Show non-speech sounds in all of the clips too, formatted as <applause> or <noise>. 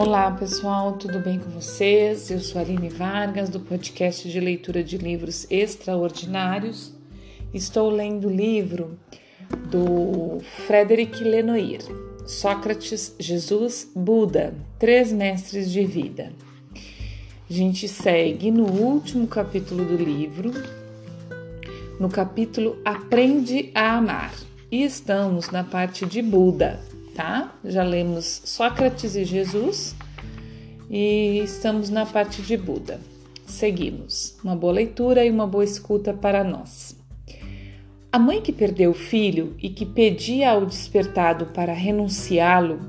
Olá pessoal, tudo bem com vocês? Eu sou Aline Vargas do podcast de leitura de livros extraordinários. Estou lendo o livro do Frederic Lenoir, Sócrates, Jesus, Buda, Três Mestres de Vida. A gente segue no último capítulo do livro, no capítulo Aprende a Amar, e estamos na parte de Buda tá? Já lemos Sócrates e Jesus e estamos na parte de Buda. Seguimos. Uma boa leitura e uma boa escuta para nós. A mãe que perdeu o filho e que pedia ao despertado para renunciá-lo,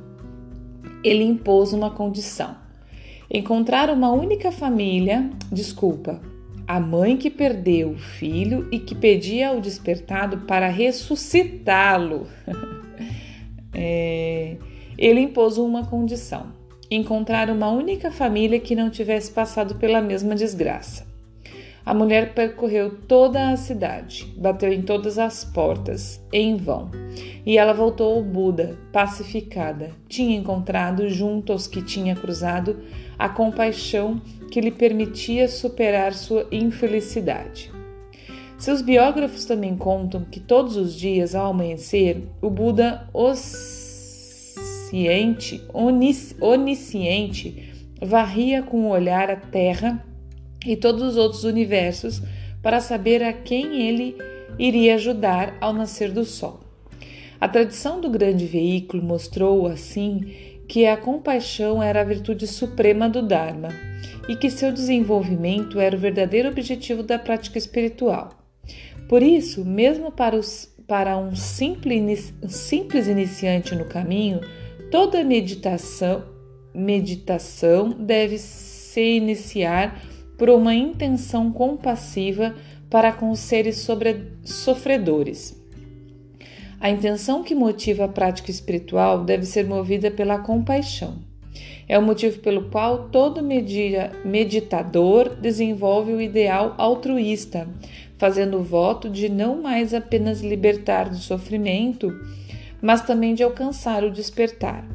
ele impôs uma condição: encontrar uma única família, desculpa, a mãe que perdeu o filho e que pedia ao despertado para ressuscitá-lo. <laughs> é, ele impôs uma condição: encontrar uma única família que não tivesse passado pela mesma desgraça. A mulher percorreu toda a cidade, bateu em todas as portas, em vão. E ela voltou ao Buda, pacificada. Tinha encontrado, junto aos que tinha cruzado, a compaixão que lhe permitia superar sua infelicidade. Seus biógrafos também contam que todos os dias, ao amanhecer, o Buda onisciente, onis, onisciente varria com o olhar a Terra e todos os outros universos para saber a quem ele iria ajudar ao nascer do Sol. A tradição do grande veículo mostrou, assim, que a compaixão era a virtude suprema do Dharma e que seu desenvolvimento era o verdadeiro objetivo da prática espiritual. Por isso, mesmo para, os, para um simples, simples iniciante no caminho, toda meditação, meditação deve se iniciar por uma intenção compassiva para com os seres sobre, sofredores. A intenção que motiva a prática espiritual deve ser movida pela compaixão. É o motivo pelo qual todo meditador desenvolve o ideal altruísta, fazendo o voto de não mais apenas libertar do sofrimento, mas também de alcançar o despertar,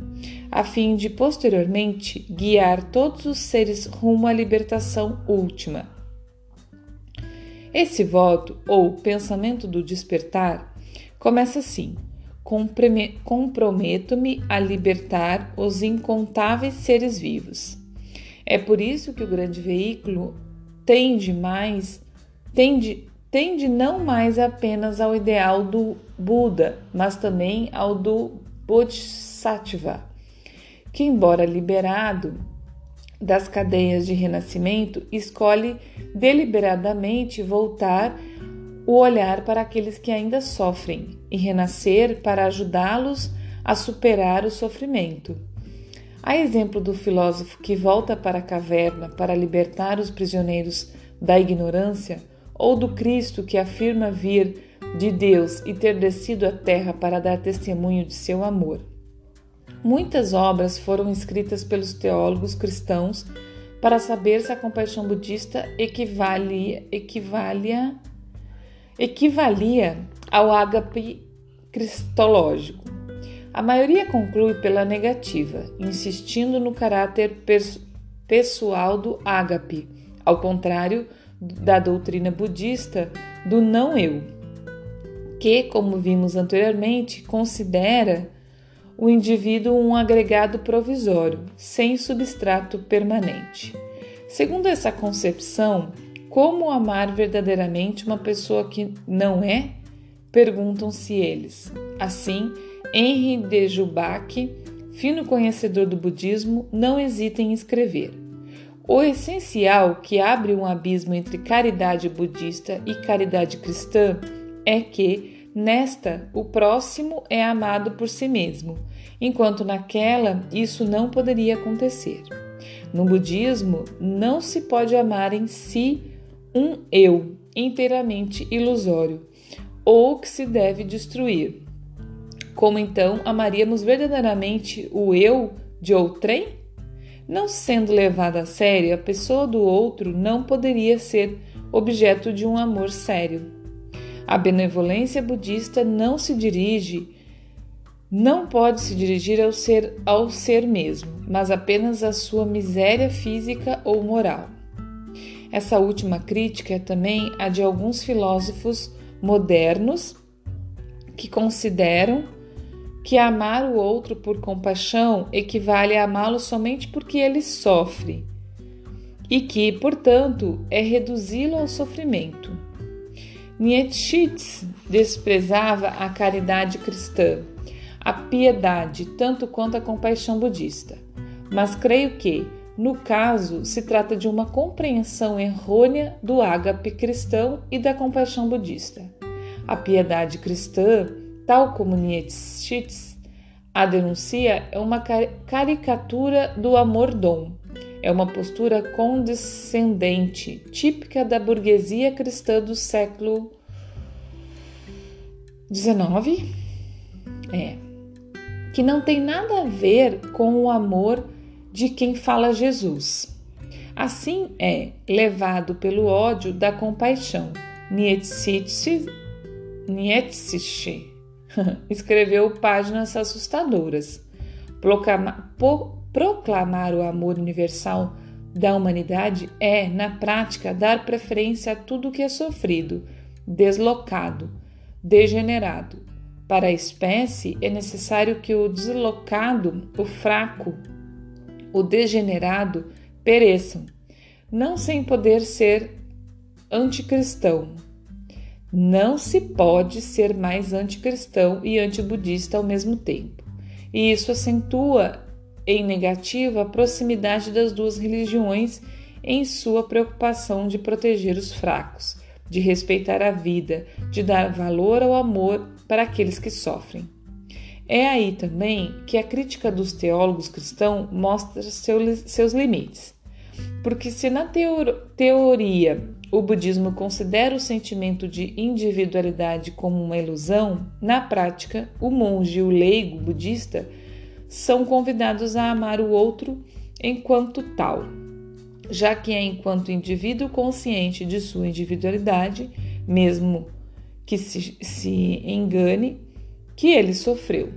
a fim de posteriormente guiar todos os seres rumo à libertação última. Esse voto, ou pensamento do despertar, começa assim: comprometo-me a libertar os incontáveis seres vivos. É por isso que o grande veículo tende mais, tende tende não mais apenas ao ideal do Buda, mas também ao do Bodhisattva, que, embora liberado das cadeias de renascimento, escolhe deliberadamente voltar o olhar para aqueles que ainda sofrem e renascer para ajudá-los a superar o sofrimento. A exemplo do filósofo que volta para a caverna para libertar os prisioneiros da ignorância, ou do Cristo que afirma vir de Deus e ter descido à terra para dar testemunho de seu amor. Muitas obras foram escritas pelos teólogos cristãos para saber se a compaixão budista equivalia, equivalia, equivalia ao ágape cristológico. A maioria conclui pela negativa, insistindo no caráter pessoal do ágape, ao contrário da doutrina budista do não eu, que, como vimos anteriormente, considera o indivíduo um agregado provisório, sem substrato permanente. Segundo essa concepção, como amar verdadeiramente uma pessoa que não é? Perguntam-se eles. Assim, Henri de Jubac, fino conhecedor do budismo, não hesita em escrever. O essencial que abre um abismo entre caridade budista e caridade cristã é que, nesta, o próximo é amado por si mesmo, enquanto naquela isso não poderia acontecer. No budismo, não se pode amar em si um eu inteiramente ilusório, ou que se deve destruir. Como então amaríamos verdadeiramente o eu de outrem? Não sendo levada a sério, a pessoa do outro não poderia ser objeto de um amor sério. A benevolência budista não se dirige não pode se dirigir ao ser, ao ser mesmo, mas apenas à sua miséria física ou moral. Essa última crítica é também a de alguns filósofos modernos que consideram que amar o outro por compaixão equivale a amá-lo somente porque ele sofre e que, portanto, é reduzi-lo ao sofrimento. Nietzsche desprezava a caridade cristã, a piedade, tanto quanto a compaixão budista. Mas creio que, no caso, se trata de uma compreensão errônea do ágape cristão e da compaixão budista. A piedade cristã, tal como Nietzsche a denuncia, é uma caricatura do amor-dom. É uma postura condescendente, típica da burguesia cristã do século XIX. É. Que não tem nada a ver com o amor de quem fala Jesus. Assim é levado pelo ódio da compaixão. Nietzsche Nietzsche <laughs> escreveu páginas assustadoras. Proclamar, proclamar o amor universal da humanidade é, na prática, dar preferência a tudo que é sofrido, deslocado, degenerado. Para a espécie, é necessário que o deslocado, o fraco, o degenerado pereçam, não sem poder ser anticristão, não se pode ser mais anticristão e antibudista ao mesmo tempo. E isso acentua em negativo a proximidade das duas religiões em sua preocupação de proteger os fracos, de respeitar a vida, de dar valor ao amor para aqueles que sofrem. É aí também que a crítica dos teólogos cristãos mostra seus limites. Porque se na teoria o budismo considera o sentimento de individualidade como uma ilusão, na prática, o monge e o leigo budista são convidados a amar o outro enquanto tal, já que é enquanto indivíduo consciente de sua individualidade, mesmo que se, se engane, que ele sofreu.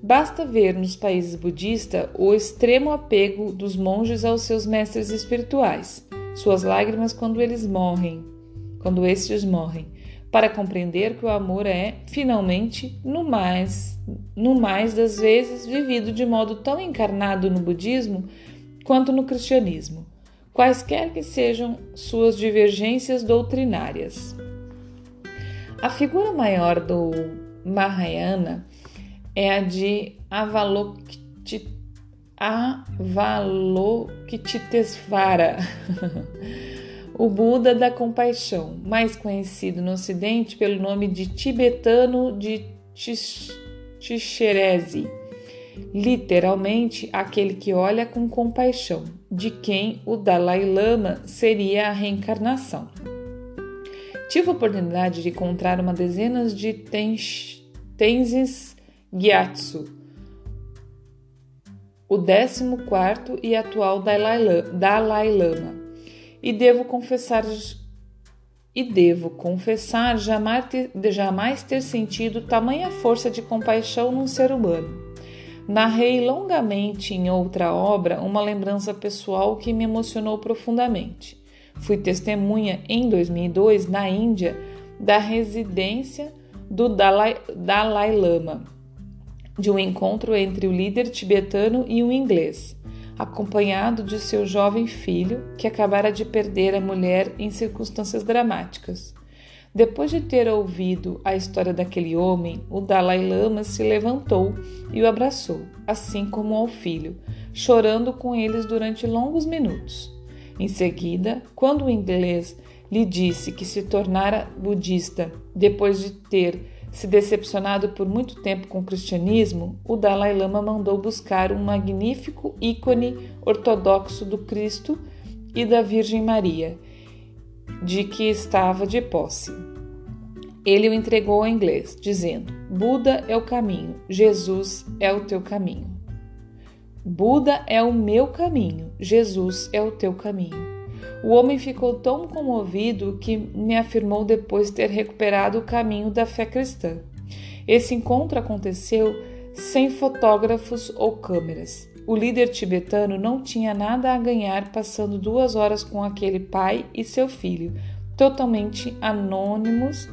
Basta ver nos países budistas o extremo apego dos monges aos seus mestres espirituais suas lágrimas quando eles morrem, quando estes morrem, para compreender que o amor é, finalmente, no mais, no mais das vezes, vivido de modo tão encarnado no budismo quanto no cristianismo, quaisquer que sejam suas divergências doutrinárias. A figura maior do Mahayana é a de Avalokitesvara Avalokitesvara, <laughs> o Buda da compaixão, mais conhecido no Ocidente pelo nome de tibetano de Tixerese, literalmente aquele que olha com compaixão, de quem o Dalai Lama seria a reencarnação. Tive a oportunidade de encontrar uma dezena de Tenzes Gyatso, o 14 e atual Dalai Lama, e devo confessar e devo confessar jamais ter, jamais ter sentido tamanha força de compaixão num ser humano. Narrei longamente em outra obra uma lembrança pessoal que me emocionou profundamente. Fui testemunha em 2002 na Índia da residência do Dalai, Dalai Lama de um encontro entre o líder tibetano e um inglês, acompanhado de seu jovem filho, que acabara de perder a mulher em circunstâncias dramáticas. Depois de ter ouvido a história daquele homem, o Dalai Lama se levantou e o abraçou, assim como ao filho, chorando com eles durante longos minutos. Em seguida, quando o inglês lhe disse que se tornara budista depois de ter se decepcionado por muito tempo com o cristianismo, o Dalai Lama mandou buscar um magnífico ícone ortodoxo do Cristo e da Virgem Maria, de que estava de posse. Ele o entregou ao inglês, dizendo: Buda é o caminho, Jesus é o teu caminho. Buda é o meu caminho, Jesus é o teu caminho. O homem ficou tão comovido que me afirmou depois ter recuperado o caminho da fé cristã. Esse encontro aconteceu sem fotógrafos ou câmeras. O líder tibetano não tinha nada a ganhar passando duas horas com aquele pai e seu filho, totalmente anônimos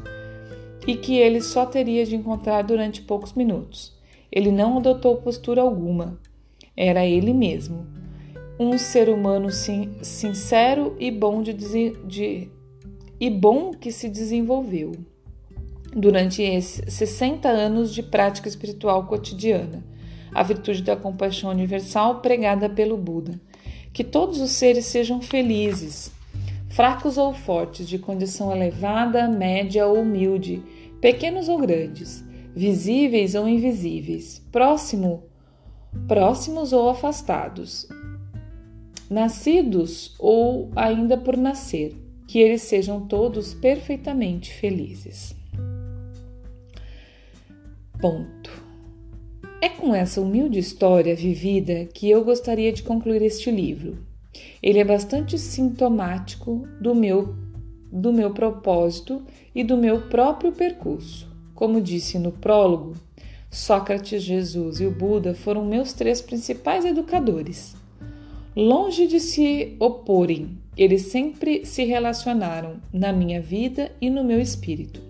e que ele só teria de encontrar durante poucos minutos. Ele não adotou postura alguma. Era ele mesmo. Um ser humano sin sincero e bom, de, de, e bom que se desenvolveu durante esses 60 anos de prática espiritual cotidiana a virtude da compaixão universal pregada pelo Buda. Que todos os seres sejam felizes, fracos ou fortes, de condição elevada, média ou humilde, pequenos ou grandes, visíveis ou invisíveis, próximo, próximos ou afastados, nascidos ou ainda por nascer, que eles sejam todos perfeitamente felizes. Ponto. É com essa humilde história vivida que eu gostaria de concluir este livro. Ele é bastante sintomático do meu, do meu propósito e do meu próprio percurso. Como disse no prólogo, Sócrates, Jesus e o Buda foram meus três principais educadores. Longe de se oporem, eles sempre se relacionaram na minha vida e no meu espírito,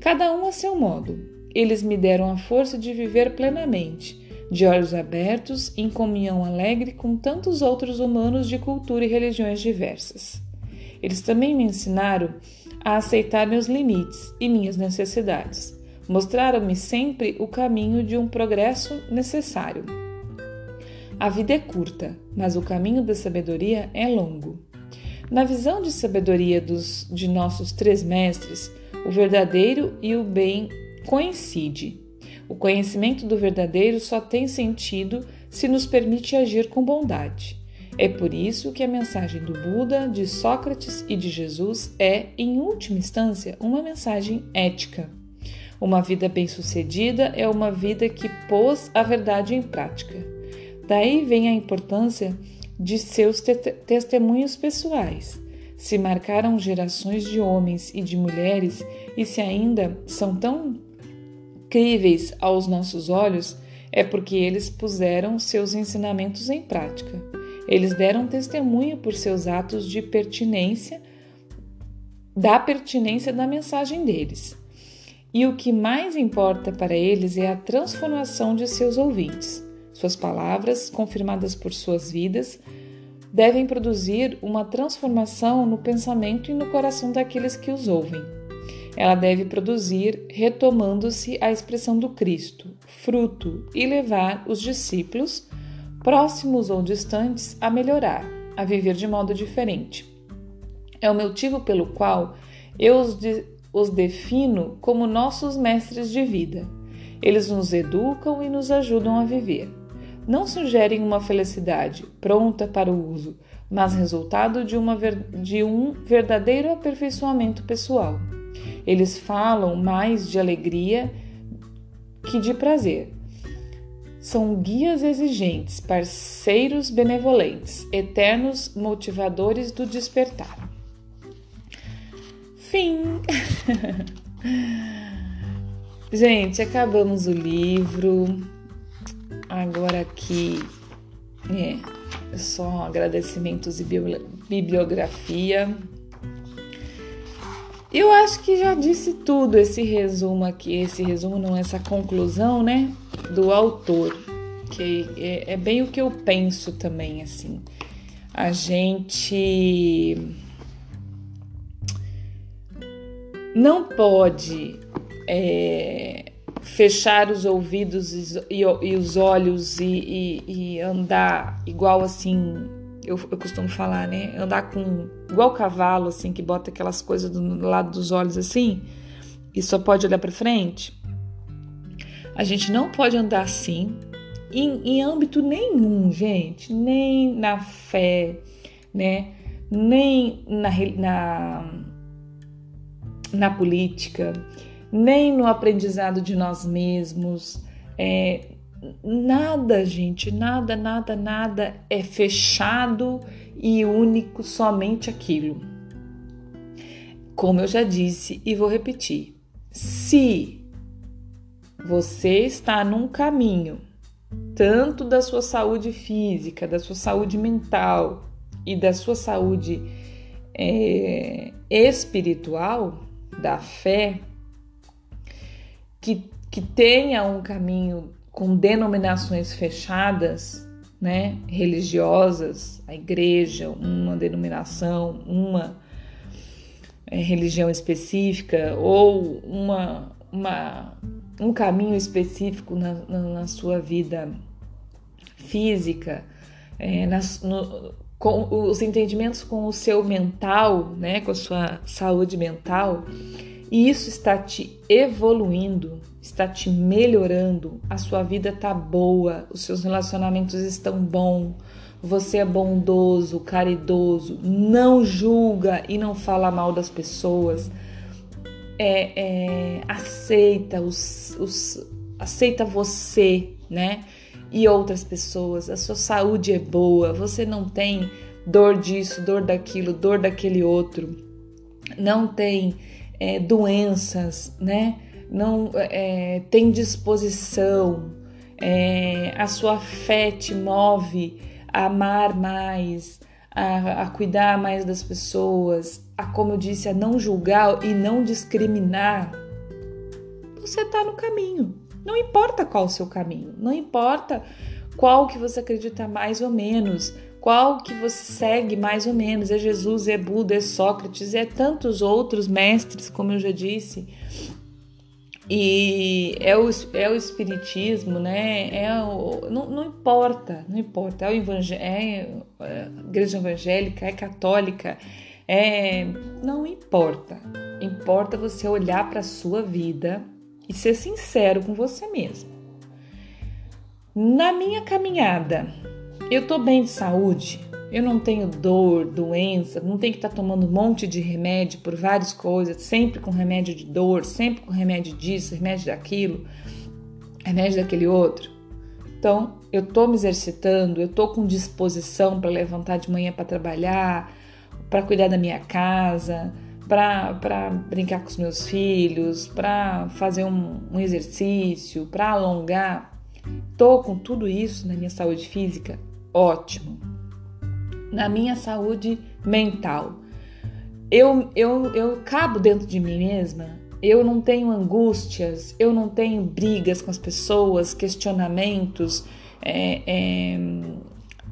cada um a seu modo, eles me deram a força de viver plenamente, de olhos abertos, em comunhão alegre com tantos outros humanos de cultura e religiões diversas. Eles também me ensinaram a aceitar meus limites e minhas necessidades. Mostraram-me sempre o caminho de um progresso necessário. A vida é curta, mas o caminho da sabedoria é longo. Na visão de sabedoria dos, de nossos três mestres, o verdadeiro e o bem coincide. O conhecimento do verdadeiro só tem sentido se nos permite agir com bondade. É por isso que a mensagem do Buda, de Sócrates e de Jesus é, em última instância, uma mensagem ética. Uma vida bem-sucedida é uma vida que pôs a verdade em prática. Daí vem a importância de seus te testemunhos pessoais. Se marcaram gerações de homens e de mulheres e se ainda são tão críveis aos nossos olhos é porque eles puseram seus ensinamentos em prática. Eles deram testemunho por seus atos de pertinência, da pertinência da mensagem deles. E o que mais importa para eles é a transformação de seus ouvintes. Suas palavras, confirmadas por suas vidas, devem produzir uma transformação no pensamento e no coração daqueles que os ouvem ela deve produzir, retomando-se a expressão do Cristo, fruto, e levar os discípulos, próximos ou distantes, a melhorar, a viver de modo diferente. É o motivo pelo qual eu os, de, os defino como nossos mestres de vida. Eles nos educam e nos ajudam a viver. Não sugerem uma felicidade pronta para o uso, mas resultado de, uma, de um verdadeiro aperfeiçoamento pessoal. Eles falam mais de alegria que de prazer. São guias exigentes, parceiros benevolentes, eternos motivadores do despertar. Fim. <laughs> Gente, acabamos o livro. Agora aqui é só agradecimentos e bibliografia. Eu acho que já disse tudo esse resumo aqui, esse resumo não, essa conclusão, né, do autor, que é, é bem o que eu penso também, assim. A gente não pode é, fechar os ouvidos e, e os olhos e, e, andar igual assim eu, eu costumo falar, né? Andar com igual cavalo, assim, que bota aquelas coisas do lado dos olhos assim e só pode olhar para frente. A gente não pode andar assim em, em âmbito nenhum, gente, nem na fé, né? Nem na, na, na política, nem no aprendizado de nós mesmos, é, Nada, gente, nada, nada, nada é fechado e único somente aquilo. Como eu já disse e vou repetir, se você está num caminho, tanto da sua saúde física, da sua saúde mental e da sua saúde é, espiritual, da fé, que, que tenha um caminho com denominações fechadas, né, religiosas, a igreja, uma denominação, uma é, religião específica ou uma, uma, um caminho específico na, na, na sua vida física, é, nas, no, com os entendimentos com o seu mental, né, com a sua saúde mental, e isso está te evoluindo, está te melhorando, a sua vida está boa, os seus relacionamentos estão bons, você é bondoso, caridoso, não julga e não fala mal das pessoas, é, é, aceita os, os, aceita você, né? E outras pessoas. A sua saúde é boa, você não tem dor disso, dor daquilo, dor daquele outro, não tem é, doenças, né? Não é, tem disposição, é, a sua fé te move a amar mais, a, a cuidar mais das pessoas, a, como eu disse, a não julgar e não discriminar, você está no caminho. Não importa qual o seu caminho, não importa qual que você acredita mais ou menos, qual que você segue mais ou menos. É Jesus, é Buda, é Sócrates, é tantos outros mestres, como eu já disse. E é o, é o espiritismo, né? É o, não, não importa, não importa. É, o evangel, é a igreja evangélica, é católica, é não importa. Importa você olhar para a sua vida e ser sincero com você mesmo. Na minha caminhada, eu tô bem de saúde, eu não tenho dor, doença, não tenho que estar tá tomando um monte de remédio por várias coisas, sempre com remédio de dor, sempre com remédio disso, remédio daquilo, remédio daquele outro. Então, eu tô me exercitando, eu tô com disposição para levantar de manhã para trabalhar, para cuidar da minha casa, para brincar com os meus filhos, para fazer um, um exercício, para alongar. Tô com tudo isso na minha saúde física? Ótimo na minha saúde mental. Eu, eu, eu cabo dentro de mim mesma, eu não tenho angústias, eu não tenho brigas com as pessoas, questionamentos, é, é,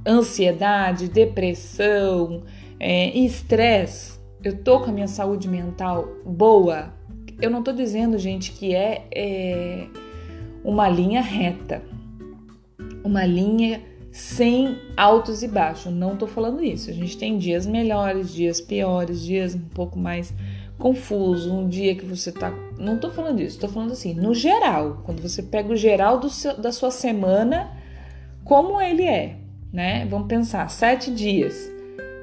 ansiedade, depressão, é, estresse. Eu tô com a minha saúde mental boa. Eu não tô dizendo, gente, que é, é uma linha reta, uma linha sem altos e baixos. Não tô falando isso. A gente tem dias melhores, dias piores, dias um pouco mais confuso, um dia que você tá. Não tô falando disso, tô falando assim, no geral, quando você pega o geral seu, da sua semana, como ele é, né? Vamos pensar, sete dias.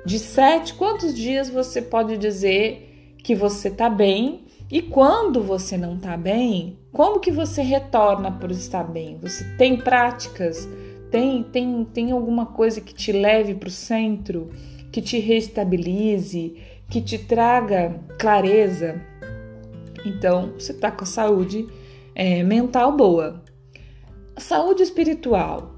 De sete, quantos dias você pode dizer que você tá bem? E quando você não tá bem, como que você retorna por estar bem? Você tem práticas tem, tem, tem alguma coisa que te leve para o centro, que te restabilize, que te traga clareza? Então, você está com a saúde é, mental boa. Saúde espiritual.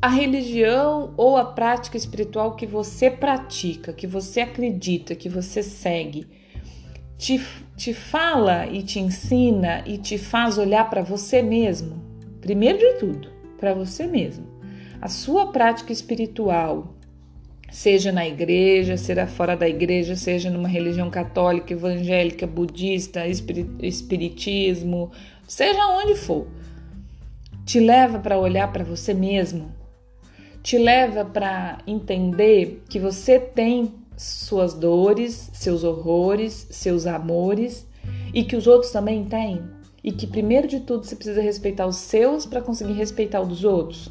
A religião ou a prática espiritual que você pratica, que você acredita, que você segue, te, te fala e te ensina e te faz olhar para você mesmo, primeiro de tudo para você mesmo. A sua prática espiritual, seja na igreja, seja fora da igreja, seja numa religião católica, evangélica, budista, espiritismo, seja onde for, te leva para olhar para você mesmo, te leva para entender que você tem suas dores, seus horrores, seus amores e que os outros também têm e que primeiro de tudo você precisa respeitar os seus para conseguir respeitar os dos outros.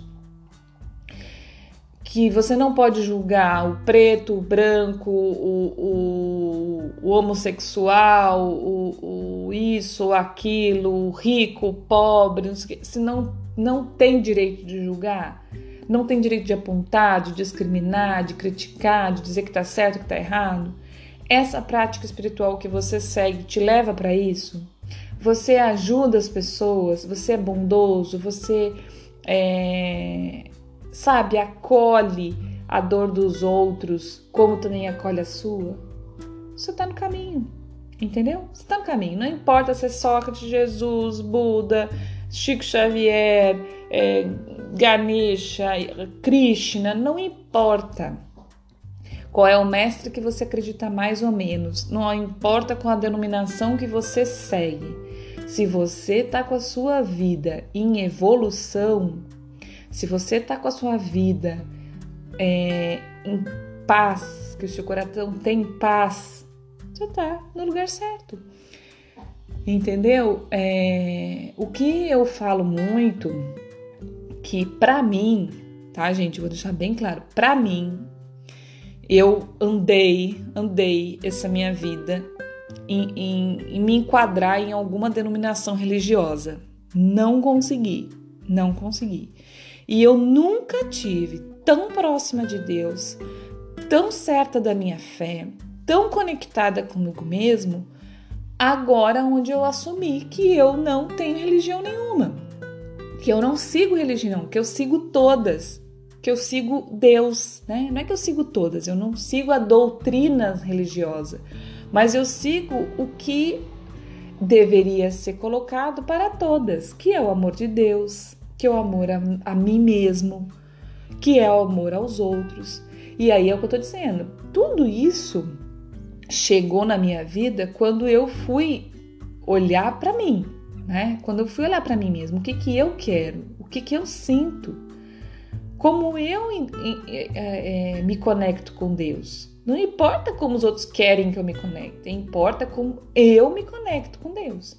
Que você não pode julgar o preto, o branco, o, o, o homossexual, o, o, isso, o aquilo, o rico, o pobre, não sei, se não, não tem direito de julgar, não tem direito de apontar, de discriminar, de criticar, de dizer que está certo, que está errado. Essa prática espiritual que você segue te leva para isso? Você ajuda as pessoas, você é bondoso, você é, sabe, acolhe a dor dos outros, como também acolhe a sua, você está no caminho, entendeu? Você está no caminho. Não importa se é Sócrates, Jesus, Buda, Chico Xavier, é, Ganesha, Krishna, não importa qual é o mestre que você acredita mais ou menos, não importa com a denominação que você segue. Se você está com a sua vida em evolução, se você está com a sua vida é, em paz, que o seu coração tem paz, você está no lugar certo. Entendeu? É, o que eu falo muito, que para mim, tá, gente? Vou deixar bem claro, para mim, eu andei, andei essa minha vida em, em, em me enquadrar em alguma denominação religiosa. Não consegui, não consegui. E eu nunca tive tão próxima de Deus, tão certa da minha fé, tão conectada comigo mesmo, agora onde eu assumi que eu não tenho religião nenhuma, que eu não sigo religião, que eu sigo todas, que eu sigo Deus, né? Não é que eu sigo todas, eu não sigo a doutrina religiosa, mas eu sigo o que deveria ser colocado para todas, que é o amor de Deus, que é o amor a, a mim mesmo, que é o amor aos outros. E aí é o que eu tô dizendo. Tudo isso chegou na minha vida quando eu fui olhar para mim, né? Quando eu fui olhar para mim mesmo, o que que eu quero, o que que eu sinto, como eu é, é, me conecto com Deus. Não importa como os outros querem que eu me conecte, importa como eu me conecto com Deus.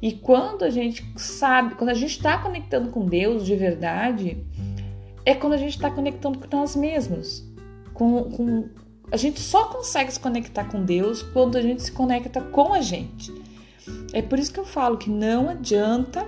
E quando a gente sabe, quando a gente está conectando com Deus de verdade, é quando a gente está conectando com nós mesmos. Com, com, a gente só consegue se conectar com Deus quando a gente se conecta com a gente. É por isso que eu falo que não adianta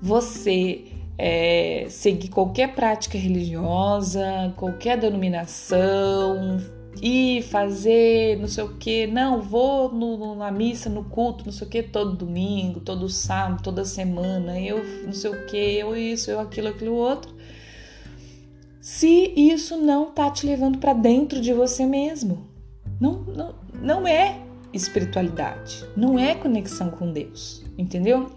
você é, seguir qualquer prática religiosa, qualquer denominação e fazer não sei o que. Não, vou no, na missa, no culto, não sei o que, todo domingo, todo sábado, toda semana. Eu não sei o que, eu isso, eu aquilo, aquilo outro. Se isso não tá te levando para dentro de você mesmo, não, não, não é espiritualidade, não é conexão com Deus, entendeu?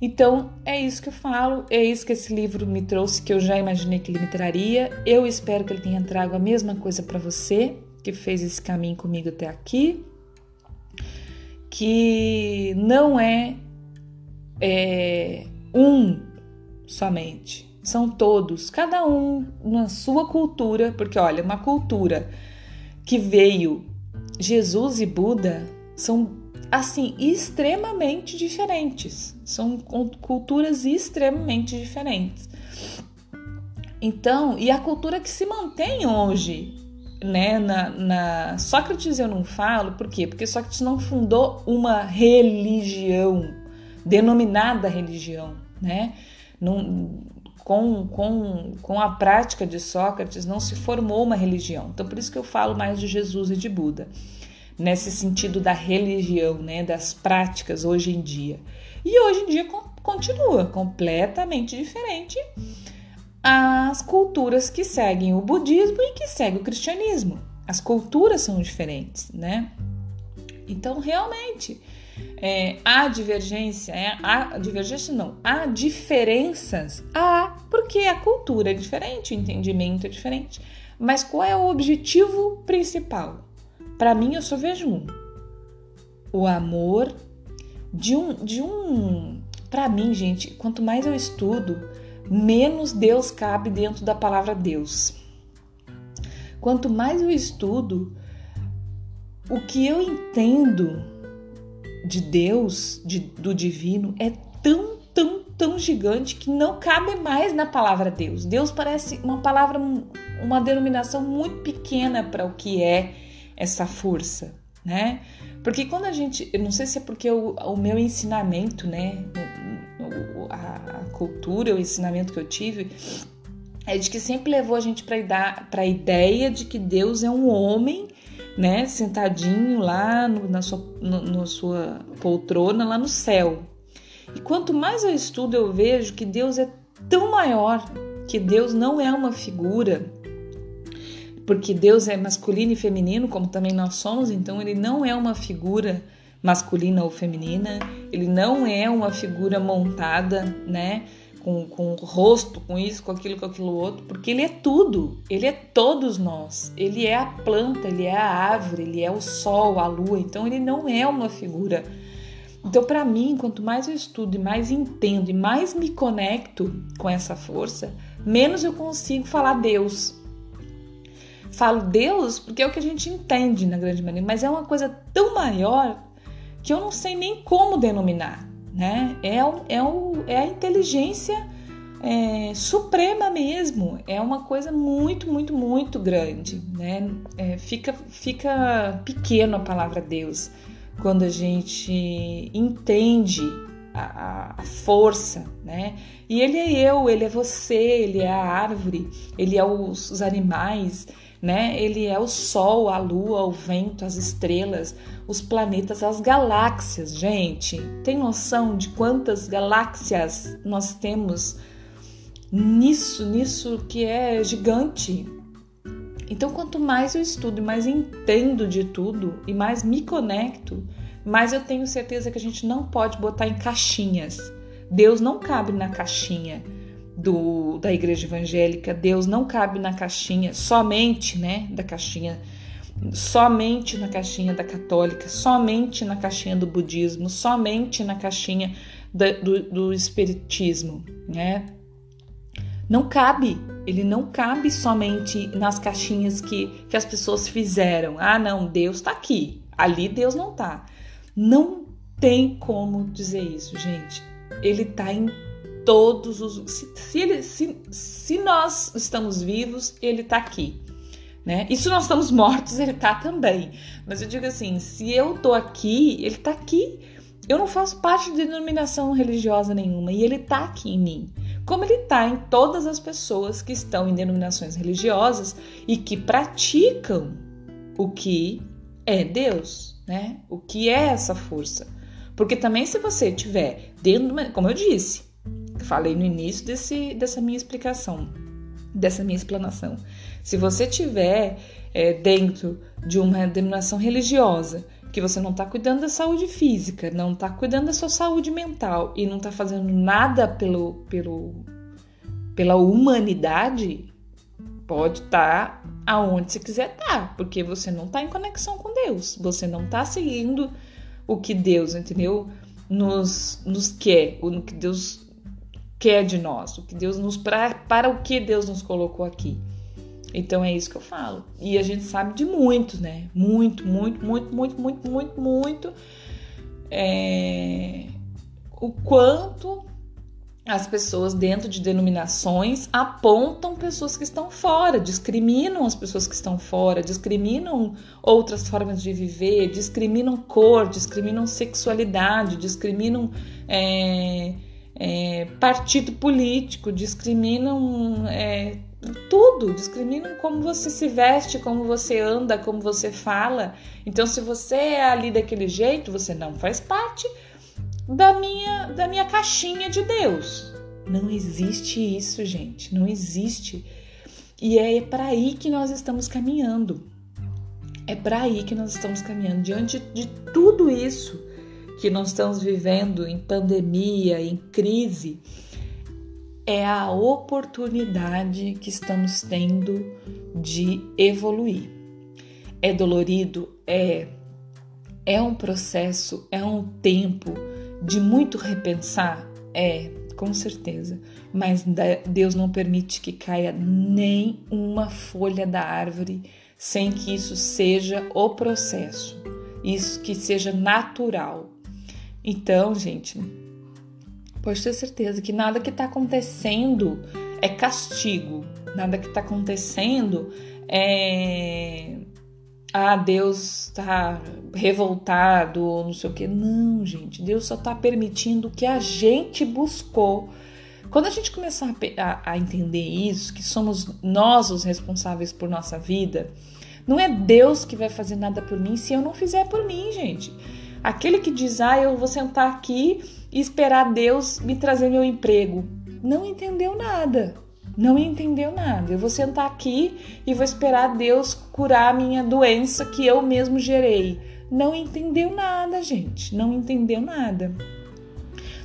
Então, é isso que eu falo, é isso que esse livro me trouxe, que eu já imaginei que ele me traria. Eu espero que ele tenha trago a mesma coisa para você, que fez esse caminho comigo até aqui. Que não é, é um somente, são todos, cada um na sua cultura, porque olha, uma cultura que veio Jesus e Buda são assim, extremamente diferentes. São culturas extremamente diferentes. Então, e a cultura que se mantém hoje, né, na, na, Sócrates eu não falo, por quê? Porque Sócrates não fundou uma religião, denominada religião, né? Com, com, com a prática de Sócrates não se formou uma religião. Então, por isso que eu falo mais de Jesus e de Buda nesse sentido da religião, né, das práticas hoje em dia. E hoje em dia continua completamente diferente as culturas que seguem o budismo e que seguem o cristianismo. As culturas são diferentes, né? Então, realmente, é, há divergência, é, há divergência não, há diferenças, há, porque a cultura é diferente, o entendimento é diferente. Mas qual é o objetivo principal? Para mim, eu só vejo um: o amor de um. De um para mim, gente, quanto mais eu estudo, menos Deus cabe dentro da palavra Deus. Quanto mais eu estudo, o que eu entendo de Deus, de, do divino, é tão, tão, tão gigante que não cabe mais na palavra Deus. Deus parece uma palavra, uma denominação muito pequena para o que é essa força, né? Porque quando a gente, eu não sei se é porque o, o meu ensinamento, né, a, a cultura, o ensinamento que eu tive, é de que sempre levou a gente para a ideia de que Deus é um homem né, sentadinho lá no, na, sua, no, na sua poltrona lá no céu. E quanto mais eu estudo, eu vejo que Deus é tão maior, que Deus não é uma figura, porque Deus é masculino e feminino, como também nós somos, então ele não é uma figura masculina ou feminina, ele não é uma figura montada, né? Com, com o rosto, com isso, com aquilo, com aquilo outro, porque ele é tudo, ele é todos nós, ele é a planta, ele é a árvore, ele é o sol, a lua, então ele não é uma figura. Então, para mim, quanto mais eu estudo e mais entendo e mais me conecto com essa força, menos eu consigo falar Deus. Falo Deus porque é o que a gente entende na grande maioria, mas é uma coisa tão maior que eu não sei nem como denominar, né? É, o, é, o, é a inteligência é, suprema mesmo, é uma coisa muito, muito, muito grande, né? É, fica, fica pequeno a palavra Deus quando a gente entende a, a, força, né? E ele é eu, ele é você, ele é a árvore, ele é os, os animais, né? Ele é o sol, a lua, o vento, as estrelas, os planetas, as galáxias, gente. Tem noção de quantas galáxias nós temos nisso, nisso que é gigante? Então, quanto mais eu estudo e mais entendo de tudo e mais me conecto, mais eu tenho certeza que a gente não pode botar em caixinhas. Deus não cabe na caixinha do, da igreja evangélica, Deus não cabe na caixinha somente, né, da caixinha somente na caixinha da católica, somente na caixinha do budismo, somente na caixinha da, do, do espiritismo, né? Não cabe, ele não cabe somente nas caixinhas que, que as pessoas fizeram. Ah, não, Deus está aqui, ali Deus não está. Não tem como dizer isso, gente. Ele está em todos os. Se, se, ele, se, se nós estamos vivos, ele está aqui. Né? E se nós estamos mortos, ele está também. Mas eu digo assim: se eu tô aqui, ele está aqui. Eu não faço parte de denominação religiosa nenhuma e ele está aqui em mim. Como ele está em todas as pessoas que estão em denominações religiosas e que praticam o que é Deus, né? O que é essa força? Porque também se você tiver dentro, como eu disse, falei no início desse, dessa minha explicação, dessa minha explanação. Se você tiver é, dentro de uma denominação religiosa que você não está cuidando da saúde física, não está cuidando da sua saúde mental e não está fazendo nada pelo, pelo, pela humanidade, pode estar tá aonde você quiser estar, tá, porque você não está em conexão com Deus, você não está seguindo o que Deus, entendeu? Nos, nos quer, o que Deus quer de nós, o que Deus nos para, para o que Deus nos colocou aqui. Então é isso que eu falo. E a gente sabe de muito, né? Muito, muito, muito, muito, muito, muito, muito. É... O quanto as pessoas dentro de denominações apontam pessoas que estão fora, discriminam as pessoas que estão fora, discriminam outras formas de viver, discriminam cor, discriminam sexualidade, discriminam é, é, partido político, discriminam é, tudo, discriminam como você se veste, como você anda, como você fala. Então, se você é ali daquele jeito, você não faz parte da minha, da minha caixinha de Deus. Não existe isso, gente, não existe. E é para aí que nós estamos caminhando. É para aí que nós estamos caminhando diante de tudo isso que nós estamos vivendo em pandemia, em crise, é a oportunidade que estamos tendo de evoluir. É dolorido? É. É um processo, é um tempo de muito repensar? É, com certeza. Mas Deus não permite que caia nem uma folha da árvore sem que isso seja o processo, isso que seja natural. Então, gente, pode ter certeza que nada que está acontecendo é castigo, nada que está acontecendo é. Ah, Deus está revoltado ou não sei o que. Não, gente, Deus só está permitindo o que a gente buscou. Quando a gente começar a, a, a entender isso, que somos nós os responsáveis por nossa vida, Não é Deus que vai fazer nada por mim se eu não fizer por mim, gente. Aquele que diz, ah, eu vou sentar aqui e esperar Deus me trazer meu emprego, não entendeu nada. Não entendeu nada. Eu vou sentar aqui e vou esperar Deus curar a minha doença que eu mesmo gerei. Não entendeu nada, gente. Não entendeu nada.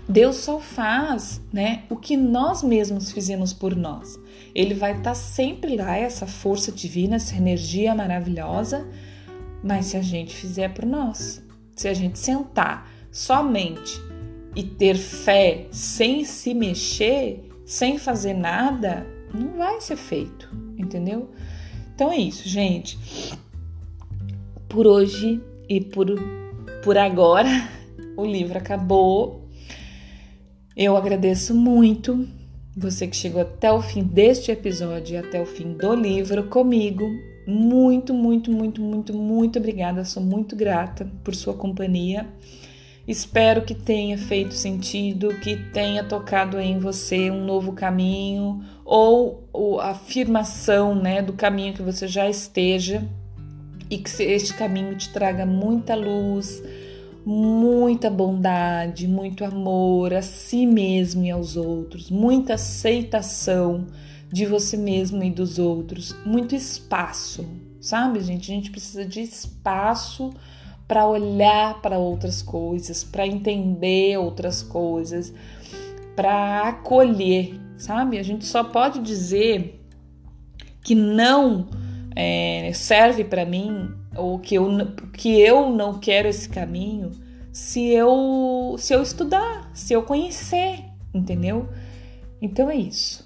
Deus só faz, né, o que nós mesmos fizemos por nós. Ele vai estar tá sempre lá, essa força divina, essa energia maravilhosa, mas se a gente fizer por nós, se a gente sentar somente e ter fé sem se mexer, sem fazer nada, não vai ser feito, entendeu? Então é isso, gente. Por hoje e por, por agora, <laughs> o livro acabou. Eu agradeço muito você que chegou até o fim deste episódio e até o fim do livro comigo. Muito, muito, muito, muito, muito obrigada. Sou muito grata por sua companhia. Espero que tenha feito sentido, que tenha tocado em você um novo caminho ou, a afirmação né, do caminho que você já esteja e que este caminho te traga muita luz, muita bondade, muito amor a si mesmo e aos outros, muita aceitação de você mesmo e dos outros, muito espaço, sabe, gente? A gente precisa de espaço para olhar para outras coisas, para entender outras coisas, para acolher, sabe? A gente só pode dizer que não é, serve para mim ou que eu, que eu não quero esse caminho se eu se eu estudar, se eu conhecer, entendeu? Então é isso.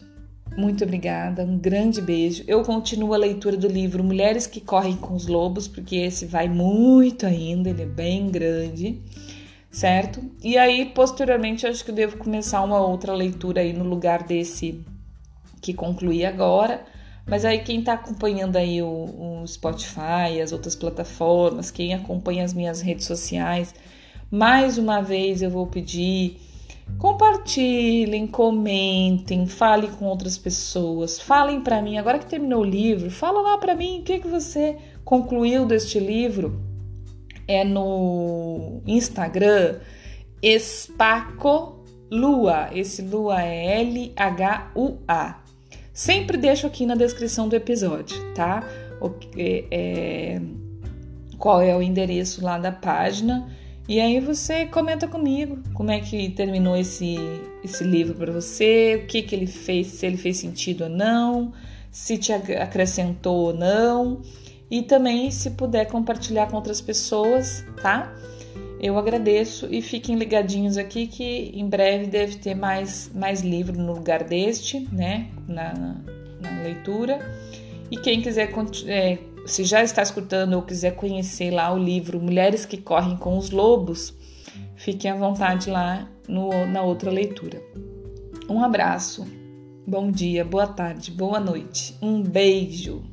Muito obrigada, um grande beijo. Eu continuo a leitura do livro Mulheres que Correm com os Lobos, porque esse vai muito ainda, ele é bem grande, certo? E aí, posteriormente, acho que eu devo começar uma outra leitura aí no lugar desse que concluí agora. Mas aí, quem está acompanhando aí o, o Spotify, as outras plataformas, quem acompanha as minhas redes sociais, mais uma vez eu vou pedir Compartilhem, comentem, falem com outras pessoas, falem para mim. Agora que terminou o livro, fala lá para mim o que, que você concluiu deste livro. É no Instagram Espaco Lua. Esse Lua é L-H-U-A. Sempre deixo aqui na descrição do episódio, tá? O, é, é, qual é o endereço lá da página e aí você comenta comigo como é que terminou esse, esse livro para você, o que, que ele fez, se ele fez sentido ou não, se te acrescentou ou não. E também se puder compartilhar com outras pessoas, tá? Eu agradeço e fiquem ligadinhos aqui que em breve deve ter mais, mais livro no lugar deste, né? Na, na leitura. E quem quiser é, se já está escutando ou quiser conhecer lá o livro Mulheres que Correm com os Lobos, fiquem à vontade lá no, na outra leitura. Um abraço, bom dia, boa tarde, boa noite, um beijo.